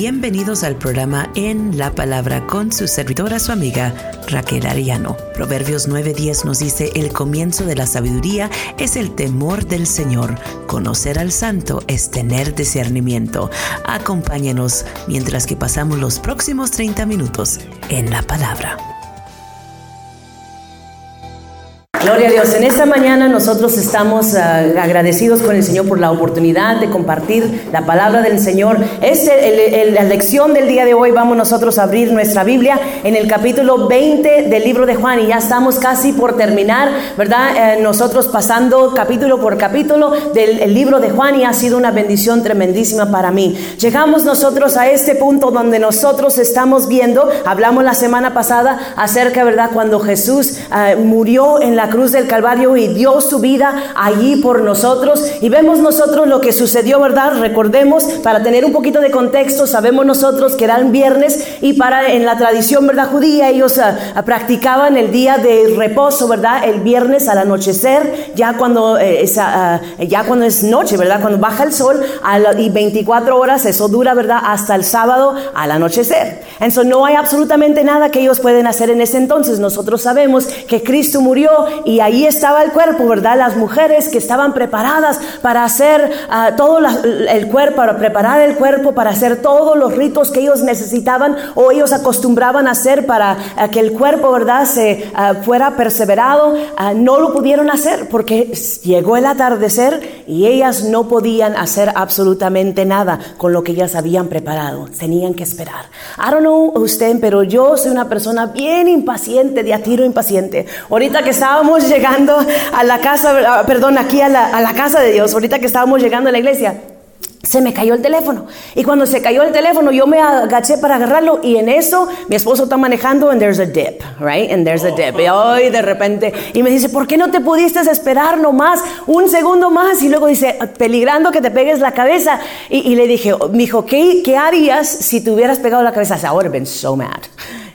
Bienvenidos al programa En la Palabra con su servidora, su amiga Raquel Ariano. Proverbios 9:10 nos dice, el comienzo de la sabiduría es el temor del Señor. Conocer al santo es tener discernimiento. Acompáñenos mientras que pasamos los próximos 30 minutos en la palabra. Gloria a Dios. En esta mañana nosotros estamos ah, agradecidos con el Señor por la oportunidad de compartir la palabra del Señor. Es la lección del día de hoy. Vamos nosotros a abrir nuestra Biblia en el capítulo 20 del libro de Juan y ya estamos casi por terminar, ¿verdad? Eh, nosotros pasando capítulo por capítulo del libro de Juan y ha sido una bendición tremendísima para mí. Llegamos nosotros a este punto donde nosotros estamos viendo, hablamos la semana pasada acerca, ¿verdad? Cuando Jesús ah, murió en la cruz del Calvario y dio su vida allí por nosotros. Y vemos nosotros lo que sucedió, ¿verdad? Recordemos, para tener un poquito de contexto, sabemos nosotros que era un viernes y para en la tradición, ¿verdad? Judía, ellos ah, ah, practicaban el día de reposo, ¿verdad? El viernes al anochecer, ya cuando, eh, ah, ya cuando es noche, ¿verdad? Cuando baja el sol y 24 horas, eso dura, ¿verdad? Hasta el sábado al anochecer. Entonces no hay absolutamente nada que ellos pueden hacer en ese entonces. Nosotros sabemos que Cristo murió y ahí estaba el cuerpo, ¿verdad? Las mujeres que estaban preparadas para hacer ah, todo el cuerpo, para preparar el cuerpo, para hacer todos los ritos que ellos necesitaban o ellos acostumbraban a hacer para ah, que el cuerpo, ¿verdad?, se ah, fuera perseverado, no lo pudieron hacer porque llegó el atardecer y ellas no podían hacer absolutamente nada con lo que ellas habían preparado. Tenían que esperar. I don't know usted, pero yo soy una persona bien impaciente, de a tiro impaciente. Ahorita que estábamos llegando a la casa, perdón, aquí a la, a la casa de Dios, ahorita que estábamos llegando a la iglesia, se me cayó el teléfono. Y cuando se cayó el teléfono, yo me agaché para agarrarlo y en eso mi esposo está manejando and there's a dip, right? And there's a dip. Y hoy de repente, y me dice, ¿por qué no te pudiste esperar nomás un segundo más? Y luego dice, peligrando que te pegues la cabeza. Y, le dije, mi hijo, ¿qué, ¿qué harías si te hubieras pegado la cabeza? I would have been so mad.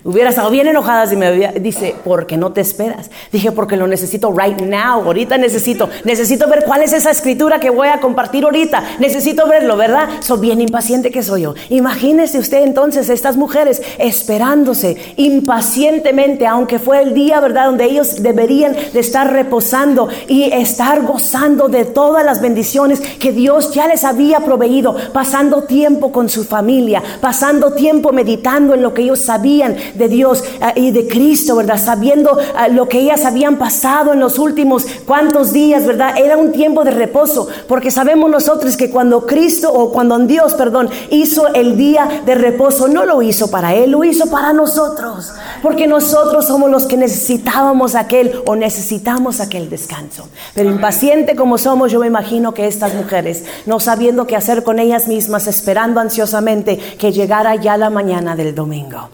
Hubiera estado bien enojada si me había, dice, ¿por qué no te esperas? Dije, porque lo necesito right now, ahorita necesito, necesito ver cuál es esa escritura que voy a compartir ahorita, necesito verlo, ¿verdad? Soy bien impaciente que soy yo. Imagínese usted entonces estas mujeres esperándose impacientemente, aunque fue el día, ¿verdad? Donde ellos deberían de estar reposando y estar gozando de todas las bendiciones que Dios ya les había proveído, pasando tiempo con su familia, pasando tiempo meditando en lo que ellos sabían de Dios ah, y de Cristo, ¿verdad? Sabiendo ah, lo que ellas habían pasado en los últimos cuantos días, ¿verdad? Era un tiempo de reposo, porque sabemos nosotros que cuando Cristo o cuando Dios, perdón, hizo el día de reposo, no lo hizo para Él, lo hizo para nosotros, porque nosotros somos los que necesitábamos aquel o necesitamos aquel descanso. Pero impaciente como somos, yo me imagino que estas mujeres, no sabiendo qué hacer con ellas mismas, esperando ansiosamente que llegara ya la mañana del domingo.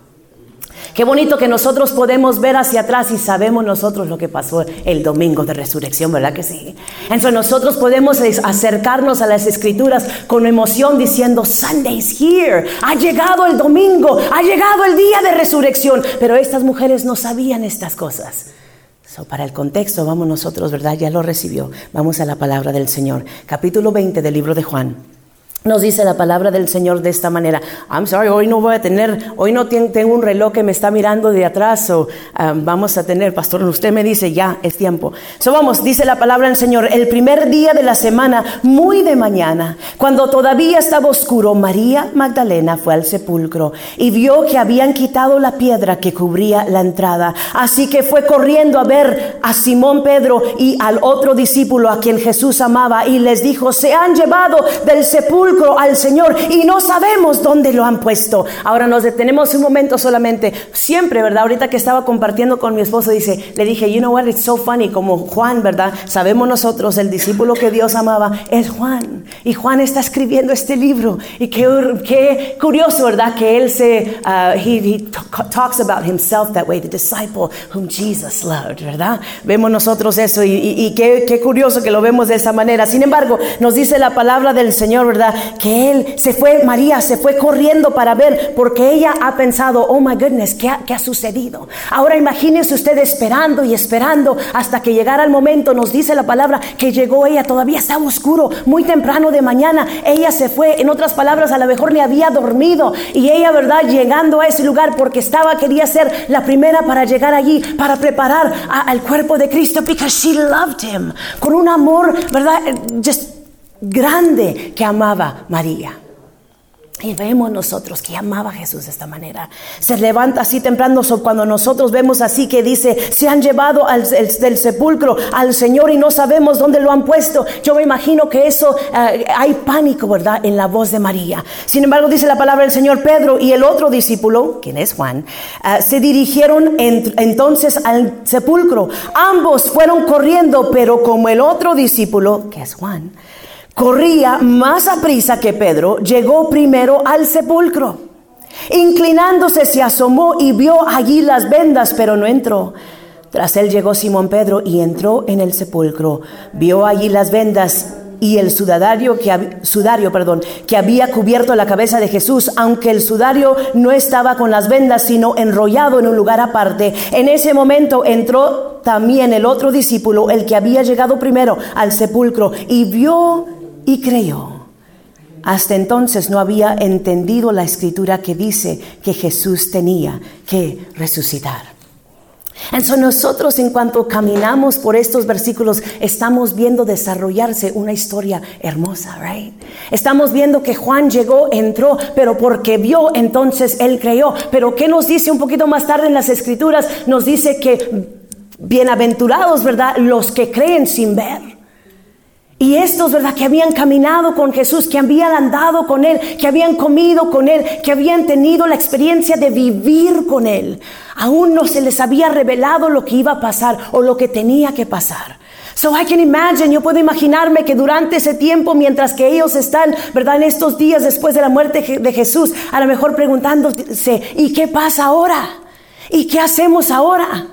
Qué bonito que nosotros podemos ver hacia atrás y sabemos nosotros lo que pasó el domingo de resurrección, ¿verdad que sí? Entonces nosotros podemos acercarnos a las escrituras con emoción diciendo, Sunday's here, ha llegado el domingo, ha llegado el día de resurrección. Pero estas mujeres no sabían estas cosas. So, para el contexto, vamos nosotros, ¿verdad? Ya lo recibió. Vamos a la palabra del Señor. Capítulo 20 del libro de Juan. Nos dice la palabra del Señor de esta manera. I'm sorry, hoy no voy a tener, hoy no tengo un reloj que me está mirando de atrás o um, vamos a tener, pastor, usted me dice ya, es tiempo. So vamos, dice la palabra del Señor, el primer día de la semana, muy de mañana, cuando todavía estaba oscuro, María Magdalena fue al sepulcro y vio que habían quitado la piedra que cubría la entrada. Así que fue corriendo a ver a Simón Pedro y al otro discípulo a quien Jesús amaba y les dijo, se han llevado del sepulcro al Señor y no sabemos dónde lo han puesto. Ahora nos detenemos un momento solamente. Siempre, ¿verdad? Ahorita que estaba compartiendo con mi esposo, dice, le dije, you know what, it's so funny, como Juan, ¿verdad? Sabemos nosotros, el discípulo que Dios amaba es Juan. Y Juan está escribiendo este libro. Y qué, qué curioso, ¿verdad? Que él se, uh, he, talks about himself that way, the disciple whom Jesus loved, ¿verdad? Vemos nosotros eso y, y, qué, qué curioso que lo vemos de esa manera. Sin embargo, nos dice la palabra del Señor, ¿verdad? Que él se fue, María se fue corriendo para ver, porque ella ha pensado, oh my goodness, ¿qué ha, sucedido? Ahora imagínense usted esperando y esperando hasta que llegara el momento, nos dice la palabra que llegó ella, todavía estaba oscuro, muy temprano de mañana, ella se fue, en otras palabras, a lo mejor ni había dormido y ella, ¿verdad? Llegando a ese lugar porque estaba, quería ser la primera para llegar allí, para preparar al cuerpo de Cristo, because she loved him, con un amor, ¿verdad? Just grande que amaba María. Y vemos nosotros que amaba a Jesús de esta manera. Se levanta así temprano cuando nosotros vemos así que dice, se han llevado al, del sepulcro al Señor y no sabemos dónde lo han puesto. Yo me imagino que eso, eh, hay pánico, ¿verdad? En la voz de María. Sin embargo, dice la palabra del Señor Pedro y el otro discípulo, quien es Juan, eh, se dirigieron entonces al sepulcro. Ambos fueron corriendo, pero como el otro discípulo, que es Juan, corría más a prisa que Pedro, llegó primero al sepulcro. Inclinándose se asomó y vio allí las vendas, pero no entró. Tras él llegó Simón Pedro y entró en el sepulcro. Vio allí las vendas y el sudario que, sudario, perdón, que había cubierto la cabeza de Jesús, aunque el sudario no estaba con las vendas, sino enrollado en un lugar aparte. En ese momento entró también el otro discípulo, el que había llegado primero al sepulcro, y vio y creyó. Hasta entonces no había entendido la escritura que dice que Jesús tenía que resucitar. Entonces nosotros en cuanto caminamos por estos versículos estamos viendo desarrollarse una historia hermosa, right? Estamos viendo que Juan llegó, entró, pero porque vio, entonces él creyó. Pero ¿qué nos dice un poquito más tarde en las escrituras? Nos dice que bienaventurados, ¿verdad? Los que creen sin ver. Y estos, ¿verdad? Que habían caminado con Jesús, que habían andado con Él, que habían comido con Él, que habían tenido la experiencia de vivir con Él. Aún no se les había revelado lo que iba a pasar o lo que tenía que pasar. So I can imagine, yo puedo imaginarme que durante ese tiempo, mientras que ellos están, ¿verdad? En estos días después de la muerte de Jesús, a lo mejor preguntándose, ¿y qué pasa ahora? ¿Y qué hacemos ahora?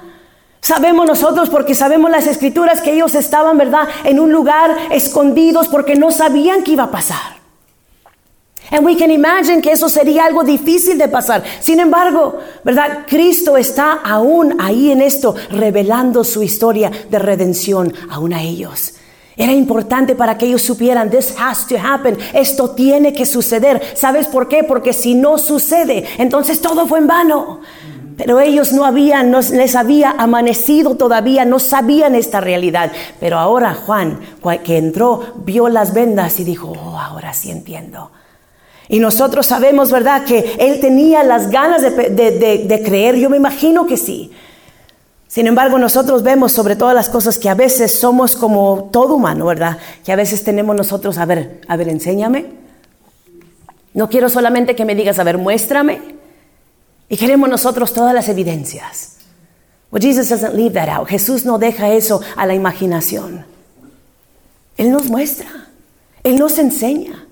Sabemos nosotros porque sabemos las escrituras que ellos estaban, ¿verdad?, en un lugar escondidos porque no sabían qué iba a pasar. And we can imagine que eso sería algo difícil de pasar. Sin embargo, ¿verdad? Cristo está aún ahí en esto, revelando su historia de redención aún a ellos. Era importante para que ellos supieran, this has to happen, esto tiene que suceder. ¿Sabes por qué? Porque si no sucede, entonces todo fue en vano. Pero ellos no habían, no les había amanecido todavía, no sabían esta realidad. Pero ahora Juan, que entró, vio las vendas y dijo, oh, ahora sí entiendo. Y nosotros sabemos, ¿verdad?, que él tenía las ganas de, creer, yo me imagino que sí. Sin embargo, nosotros vemos sobre todas las cosas que a veces somos como todo humano, ¿verdad? Que a veces tenemos nosotros, a ver, a ver, enséñame. No quiero solamente que me digas, a ver, muéstrame. Y queremos nosotros todas las evidencias. Well, Jesus doesn't leave that out. Jesús no deja eso a la imaginación. Él nos muestra. Él nos enseña.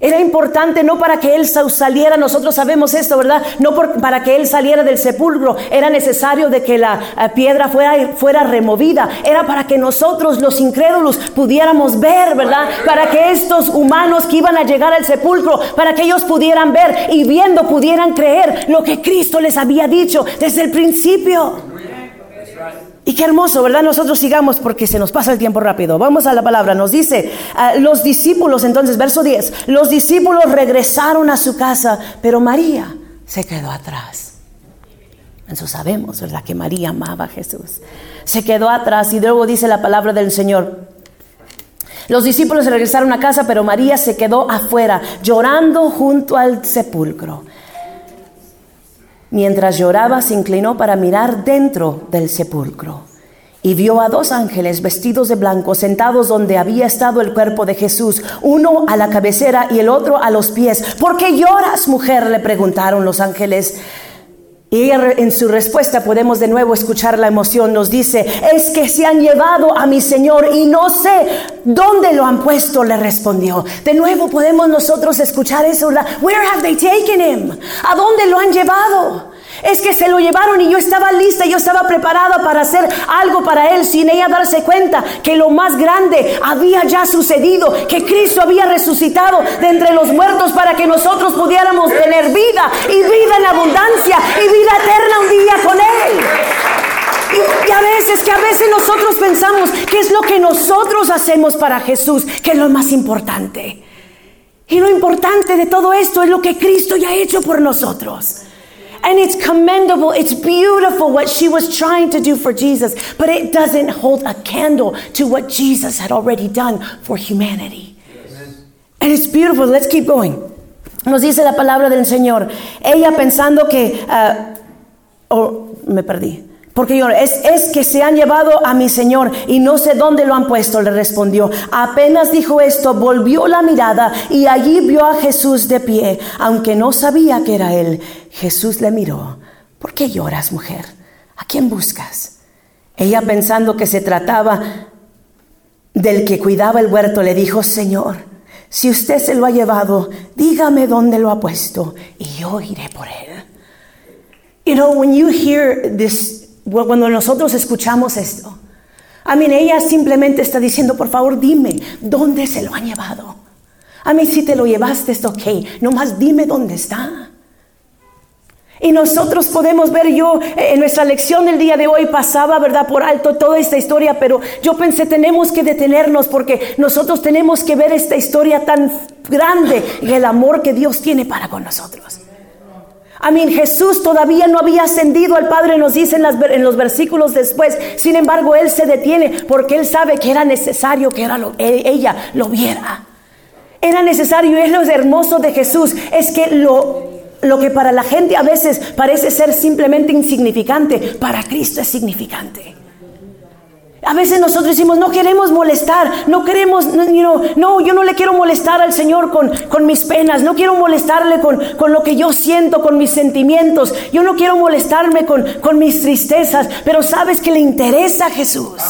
Era importante no para que él saliera, nosotros sabemos esto, ¿verdad? No para que él saliera del sepulcro, era necesario de que la eh, piedra fuera, fuera removida, era para que nosotros los incrédulos pudiéramos ver, ¿verdad? Para que estos humanos que iban a llegar al sepulcro, para que ellos pudieran ver y viendo pudieran creer lo que Cristo les había dicho desde el principio. Y qué hermoso, ¿verdad? Nosotros sigamos porque se nos pasa el tiempo rápido. Vamos a la palabra. Nos dice, ah, los discípulos, entonces, verso 10, los discípulos regresaron a su casa, pero María se quedó atrás. Eso sabemos, ¿verdad? Que María amaba a Jesús. Se quedó atrás y luego dice la palabra del Señor. Los discípulos regresaron a casa, pero María se quedó afuera, llorando junto al sepulcro. Mientras lloraba, se inclinó para mirar dentro del sepulcro y vio a dos ángeles vestidos de blanco sentados donde había estado el cuerpo de Jesús, uno a la cabecera y el otro a los pies. ¿Por qué lloras, mujer? le preguntaron los ángeles. Y ella en su respuesta podemos de nuevo escuchar la emoción. Nos dice, es que se han llevado a mi Señor y no sé dónde lo han puesto, le respondió. De nuevo podemos nosotros escuchar eso. Where have they taken him? ¿A dónde lo han llevado? Es que se lo llevaron y yo estaba lista, yo estaba preparada para hacer algo para él sin ella darse cuenta que lo más grande había ya sucedido, que Cristo había resucitado de entre los muertos para que nosotros pudiéramos tener vida y vida en abundancia y vida eterna un día con él. Y, a veces, que a veces nosotros pensamos que es lo que nosotros hacemos para Jesús, que es lo más importante. Y lo importante de todo esto es lo que Cristo ya ha hecho por nosotros. And it's commendable, it's beautiful what she was trying to do for Jesus, but it doesn't hold a candle to what Jesus had already done for humanity. And it's beautiful. Let's keep going. Nos dice la palabra del Señor. Ella pensando que, uh, oh, me perdí. Porque yo, es, es que se han llevado a mi Señor y no sé dónde lo han puesto, le respondió. Apenas dijo esto, volvió la mirada y allí vio a Jesús de pie, aunque no sabía que era él. Jesús le miró. ¿Por qué lloras, mujer? ¿A quién buscas? Ella pensando que se trataba del que cuidaba el huerto, le dijo, Señor, si usted se lo ha llevado, dígame dónde lo ha puesto y yo iré por él. You know, when you hear this cuando nosotros escuchamos esto, a mí ella simplemente está diciendo, por favor, dime, ¿dónde se lo han llevado? A mí si te lo llevaste, es ok, nomás dime dónde está. Y nosotros podemos ver, yo eh, en nuestra lección del día de hoy pasaba, ¿verdad? Por alto toda esta historia, pero yo pensé, tenemos que detenernos porque nosotros tenemos que ver esta historia tan grande y el amor que Dios tiene para con nosotros. A Jesús todavía no había ascendido al Padre, nos dice en, los versículos después. Sin embargo, Él se detiene porque Él sabe que era necesario que e, ella lo viera. Era necesario, y es lo hermoso de Jesús, es que lo, lo que para la gente a veces parece ser simplemente insignificante, para Cristo es significante. A veces nosotros decimos, no queremos molestar, no queremos, no, yo no le quiero molestar al Señor con, con mis penas, no quiero molestarle con, con, lo que yo siento, con mis sentimientos, yo no quiero molestarme con, con mis tristezas, pero sabes que le interesa a Jesús,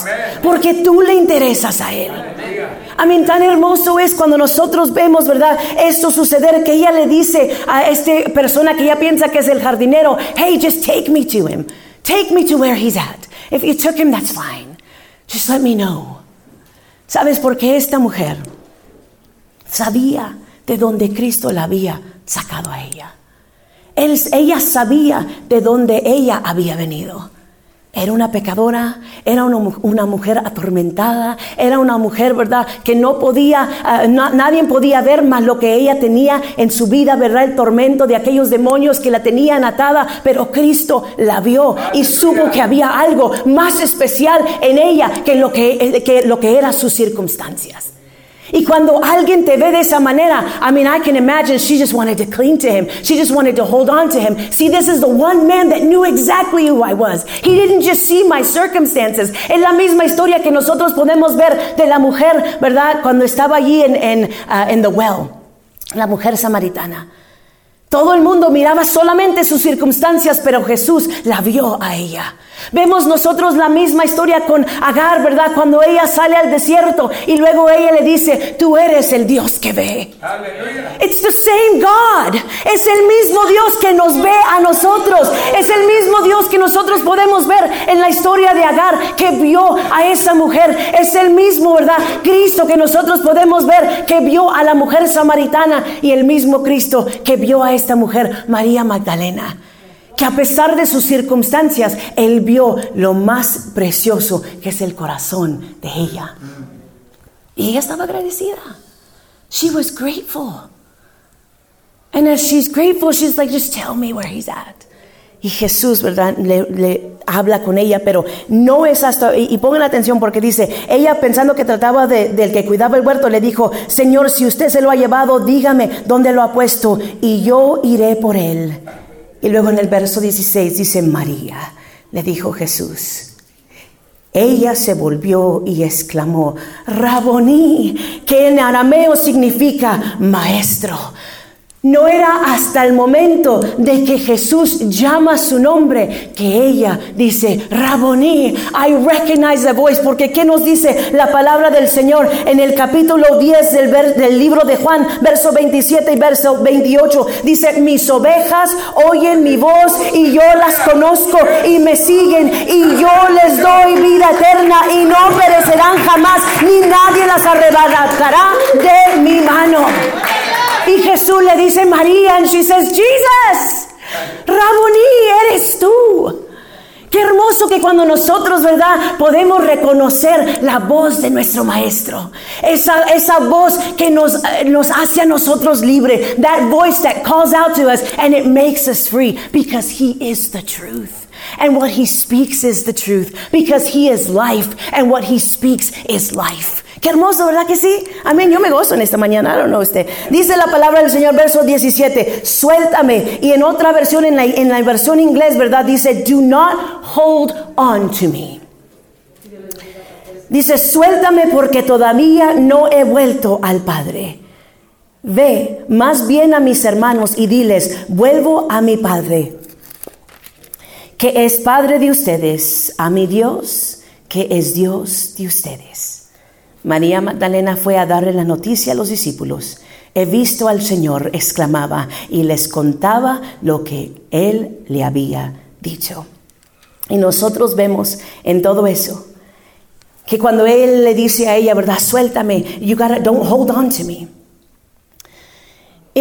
porque tú le interesas a Él. A mí tan hermoso es cuando nosotros vemos, ¿verdad? Esto suceder, que ella le dice a esta persona que ella piensa que es el jardinero, hey, just take me to him, take me to where he's at. If you took him, that's fine. Just let me know. ¿Sabes por qué esta mujer sabía de dónde Cristo la había sacado a ella? ella sabía de dónde ella había venido. Era una pecadora, era una, mujer atormentada, era una mujer, ¿verdad? Que no podía, ah, nadie podía ver más lo que ella tenía en su vida, ¿verdad? El tormento de aquellos demonios que la tenían atada, pero Cristo la vio y supo que había algo más especial en ella que lo que, que, lo que eran sus circunstancias. Y cuando alguien te ve de esa manera, I mean, I can imagine she just wanted to cling to him. She just wanted to hold on to him. See, this is the one man that knew exactly who I was. He didn't just see my circumstances. Es la misma historia que nosotros podemos ver de la mujer, ¿verdad? Cuando estaba allí en, en, uh, en the well, la mujer samaritana. Todo el mundo miraba solamente sus circunstancias, pero Jesús la vio a ella. Vemos nosotros la misma historia con Agar, ¿verdad? Cuando ella sale al desierto y luego ella le dice, tú eres el Dios que ve. It's the same God. Es el mismo Dios que nos ve a nosotros. Es el mismo Dios que nosotros podemos ver en la historia de Agar que vio a esa mujer. Es el mismo, ¿verdad? Cristo que nosotros podemos ver que vio a la mujer samaritana y el mismo Cristo que vio a esta mujer, María Magdalena que a pesar de sus circunstancias, él vio lo más precioso que es el corazón de ella. Y ella estaba agradecida. She was grateful. And as she's grateful, she's like, just tell me where he's at. Y Jesús, ¿verdad? Le, habla con ella, pero no es hasta, y, pongan atención porque dice, ella pensando que trataba del que cuidaba el huerto, le dijo, Señor, si usted se lo ha llevado, dígame dónde lo ha puesto y yo iré por él. Y luego en el verso 16 dice, María, le dijo Jesús. Ella se volvió y exclamó, Raboní, que en arameo significa maestro. No era hasta el momento de que Jesús llama su nombre que ella dice, Raboní, I recognize the voice, porque ¿qué nos dice la palabra del Señor en el capítulo 10 del, del libro de Juan, verso 27 y verso 28? Dice, mis ovejas oyen mi voz y yo las conozco y me siguen y yo les doy vida eterna y no perecerán jamás, ni nadie las arrebatará de mi mano. Y Jesús le dice María, and she says, Jesus, Raboní, eres tú. Qué hermoso que cuando nosotros, ¿verdad? Podemos reconocer la voz de nuestro Maestro. Esa, esa voz que nos, eh, nos hace a nosotros libre. That voice that calls out to us and it makes us free because He is the truth. And what He speaks is the truth because He is life and what He speaks is life. Qué hermoso, ¿verdad que sí? Amén. Yo me gozo en esta mañana, don't know usted. Dice la palabra del Señor, verso 17, suéltame. Y en otra versión, en la, en la versión inglés, ¿verdad? Dice, do not hold on to me. Dice, suéltame porque todavía no he vuelto al Padre. Ve más bien a mis hermanos y diles, vuelvo a mi Padre, que es Padre de ustedes, a mi Dios, que es Dios de ustedes. María Magdalena fue a darle la noticia a los discípulos. He visto al Señor, exclamaba, y les contaba lo que Él le había dicho. Y nosotros vemos en todo eso que cuando Él le dice a ella, ¿verdad? Suéltame, you gotta, don't hold on to me.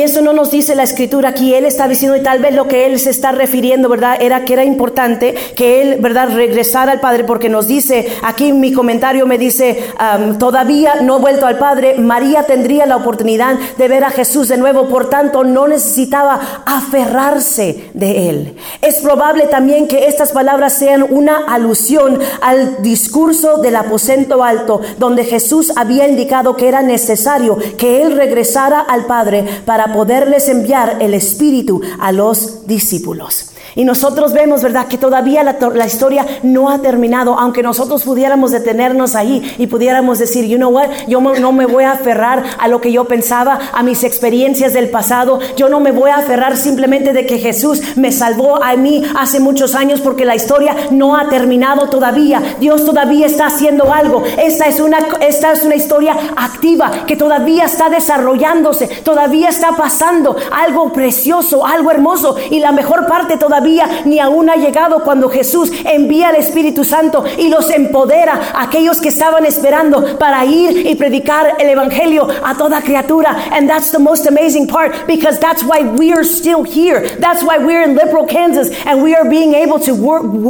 Eso no nos dice la escritura aquí. Él está diciendo, y tal vez lo que él se está refiriendo, ¿verdad? Era que era importante que él, ¿verdad?, regresara al Padre, porque nos dice, aquí mi comentario me dice, todavía no ha vuelto al Padre. María tendría la oportunidad de ver a Jesús de nuevo, por tanto, no necesitaba aferrarse de él. Es probable también que estas palabras sean una alusión al discurso del aposento alto, donde Jesús había indicado que era necesario que él regresara al Padre para poderles enviar el Espíritu a los discípulos. Y nosotros vemos, ¿verdad?, que todavía la, historia no ha terminado, aunque nosotros pudiéramos detenernos ahí y pudiéramos decir, you know what, yo no me voy a aferrar a lo que yo pensaba, a mis experiencias del pasado, yo no me voy a aferrar simplemente de que Jesús me salvó a mí hace muchos años porque la historia no ha terminado todavía. Dios todavía está haciendo algo. Esta es una, esta es una historia activa que todavía está desarrollándose, todavía está pasando algo precioso, algo hermoso y la mejor parte todavía ni aún ha llegado cuando Jesús envía al Espíritu Santo y los empodera a aquellos que estaban esperando para ir y predicar el Evangelio a toda criatura. And that's the most amazing part because that's why we are still here. That's why we're in Liberal, Kansas and we are being able to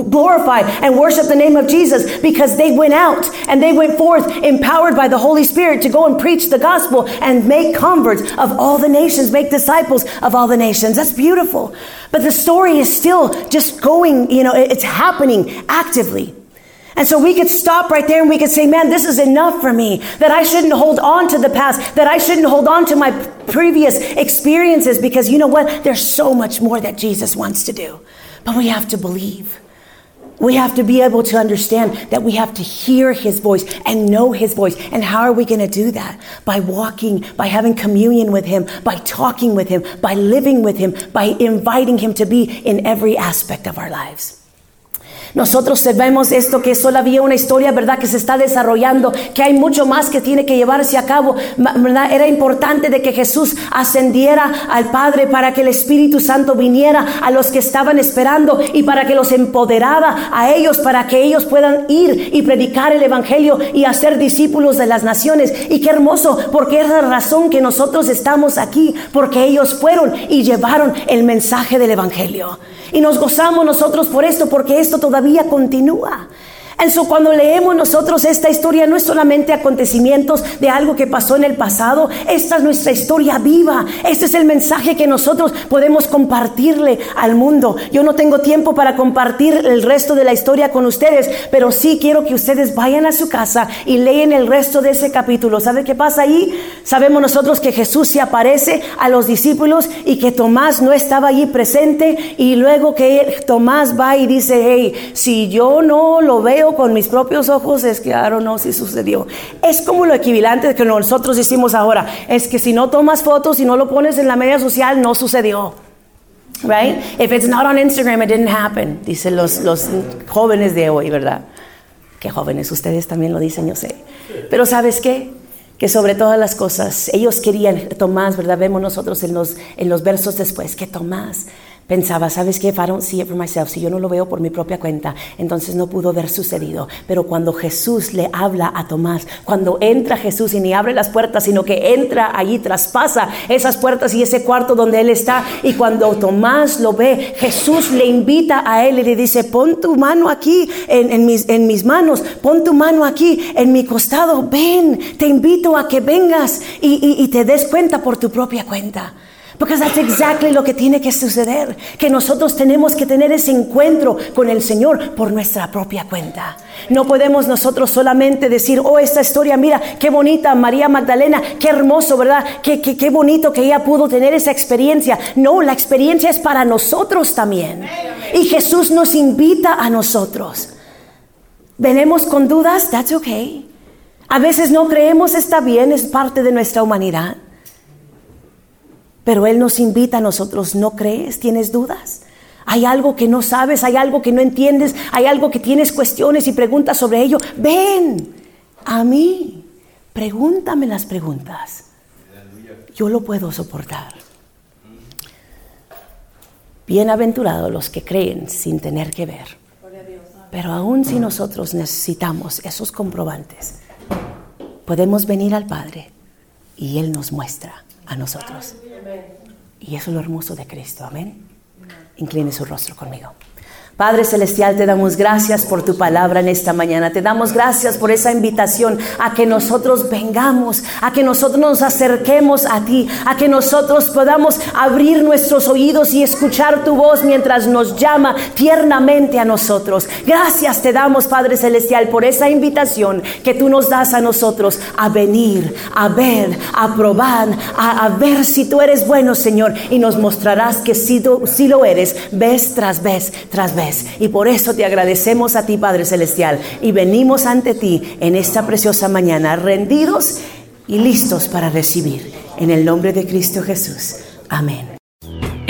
glorify and worship the name of Jesus because they went out and they went forth empowered by the Holy Spirit to go and preach the gospel and make converts of all the nations, make disciples of all the nations. That's beautiful. But the story is still just going, you know, it's happening actively. And so we could stop right there and we could say, man, this is enough for me. That I shouldn't hold on to the past. That I shouldn't hold on to my previous experiences because you know what? There's so much more that Jesus wants to do. But we have to believe. We have to be able to understand that we have to hear his voice and know his voice. And how are we going to do that? By walking, by having communion with him, by talking with him, by living with him, by inviting him to be in every aspect of our lives. Nosotros vemos esto que es todavía una historia, ¿verdad? Que se está desarrollando, que hay mucho más que tiene que llevarse a cabo. Era importante de que Jesús ascendiera al Padre para que el Espíritu Santo viniera a los que estaban esperando y para que los empoderara a ellos, para que ellos puedan ir y predicar el Evangelio y hacer discípulos de las naciones. Y qué hermoso, porque es la razón que nosotros estamos aquí, porque ellos fueron y llevaron el mensaje del Evangelio. Y nos gozamos nosotros por esto, porque esto todavía continúa. Eso cuando leemos nosotros esta historia no es solamente acontecimientos de algo que pasó en el pasado, esta es nuestra historia viva. Este es el mensaje que nosotros podemos compartirle al mundo. Yo no tengo tiempo para compartir el resto de la historia con ustedes, pero sí quiero que ustedes vayan a su casa y leen el resto de ese capítulo. ¿Sabe qué pasa ahí? Sabemos nosotros que Jesús se aparece a los discípulos y que Tomás no estaba allí presente y luego que Tomás va y dice, hey, si yo no lo veo, veo con mis propios ojos es que, don't know si sucedió. Es como lo equivalente que nosotros decimos ahora, es que si no tomas fotos y no lo pones en la media social, no sucedió. Right? If it's not on Instagram, it didn't happen, dicen los, los jóvenes de hoy, ¿verdad? Qué jóvenes, ustedes también lo dicen, yo sé. Pero ¿sabes qué? que sobre todas las cosas, ellos querían, Tomás, ¿verdad? Vemos nosotros en los, en los versos después, que Tomás Pensaba, ¿sabes qué? If I don't see it for myself, si yo no lo veo por mi propia cuenta, entonces no pudo haber sucedido. Pero cuando Jesús le habla a Tomás, cuando entra Jesús y ni abre las puertas, sino que entra allí, traspasa esas puertas y ese cuarto donde él está, y cuando Tomás lo ve, Jesús le invita a él y le dice, pon tu mano aquí en, mis, en mis manos, pon tu mano aquí en mi costado, ven, te invito a que vengas y, y te des cuenta por tu propia cuenta. Porque that's exactly lo que tiene que suceder. Que nosotros tenemos que tener ese encuentro con el Señor por nuestra propia cuenta. No podemos nosotros solamente decir, oh, esta historia, mira, qué bonita María Magdalena, qué hermoso, ¿verdad? Qué, qué, qué bonito que ella pudo tener esa experiencia. No, la experiencia es para nosotros también. Y Jesús nos invita a nosotros. ¿Venemos con dudas? That's okay. A veces no creemos está bien, es parte de nuestra humanidad. Pero Él nos invita a nosotros, ¿no crees? ¿Tienes dudas? Hay algo que no sabes, hay algo que no entiendes, hay algo que tienes cuestiones y preguntas sobre ello. Ven a mí, pregúntame las preguntas. Yo lo puedo soportar. Bienaventurados los que creen sin tener que ver. Pero aún si nosotros necesitamos esos comprobantes, podemos venir al Padre y Él nos muestra a nosotros. Y eso es lo hermoso de Cristo. Amén. Incline su rostro conmigo. Padre Celestial, te damos gracias por tu palabra en esta mañana. Te damos gracias por esa invitación a que nosotros vengamos, a que nosotros nos acerquemos a ti, a que nosotros podamos abrir nuestros oídos y escuchar tu voz mientras nos llama tiernamente a nosotros. Gracias te damos, Padre Celestial, por esa invitación que tú nos das a nosotros a venir, a ver, a probar, a, ver si tú eres bueno, Señor, y nos mostrarás que si, si lo eres, vez tras vez, tras vez. Y por eso te agradecemos a ti, Padre Celestial. Y venimos ante ti en esta preciosa mañana, rendidos y listos para recibir. En el nombre de Cristo Jesús. Amén.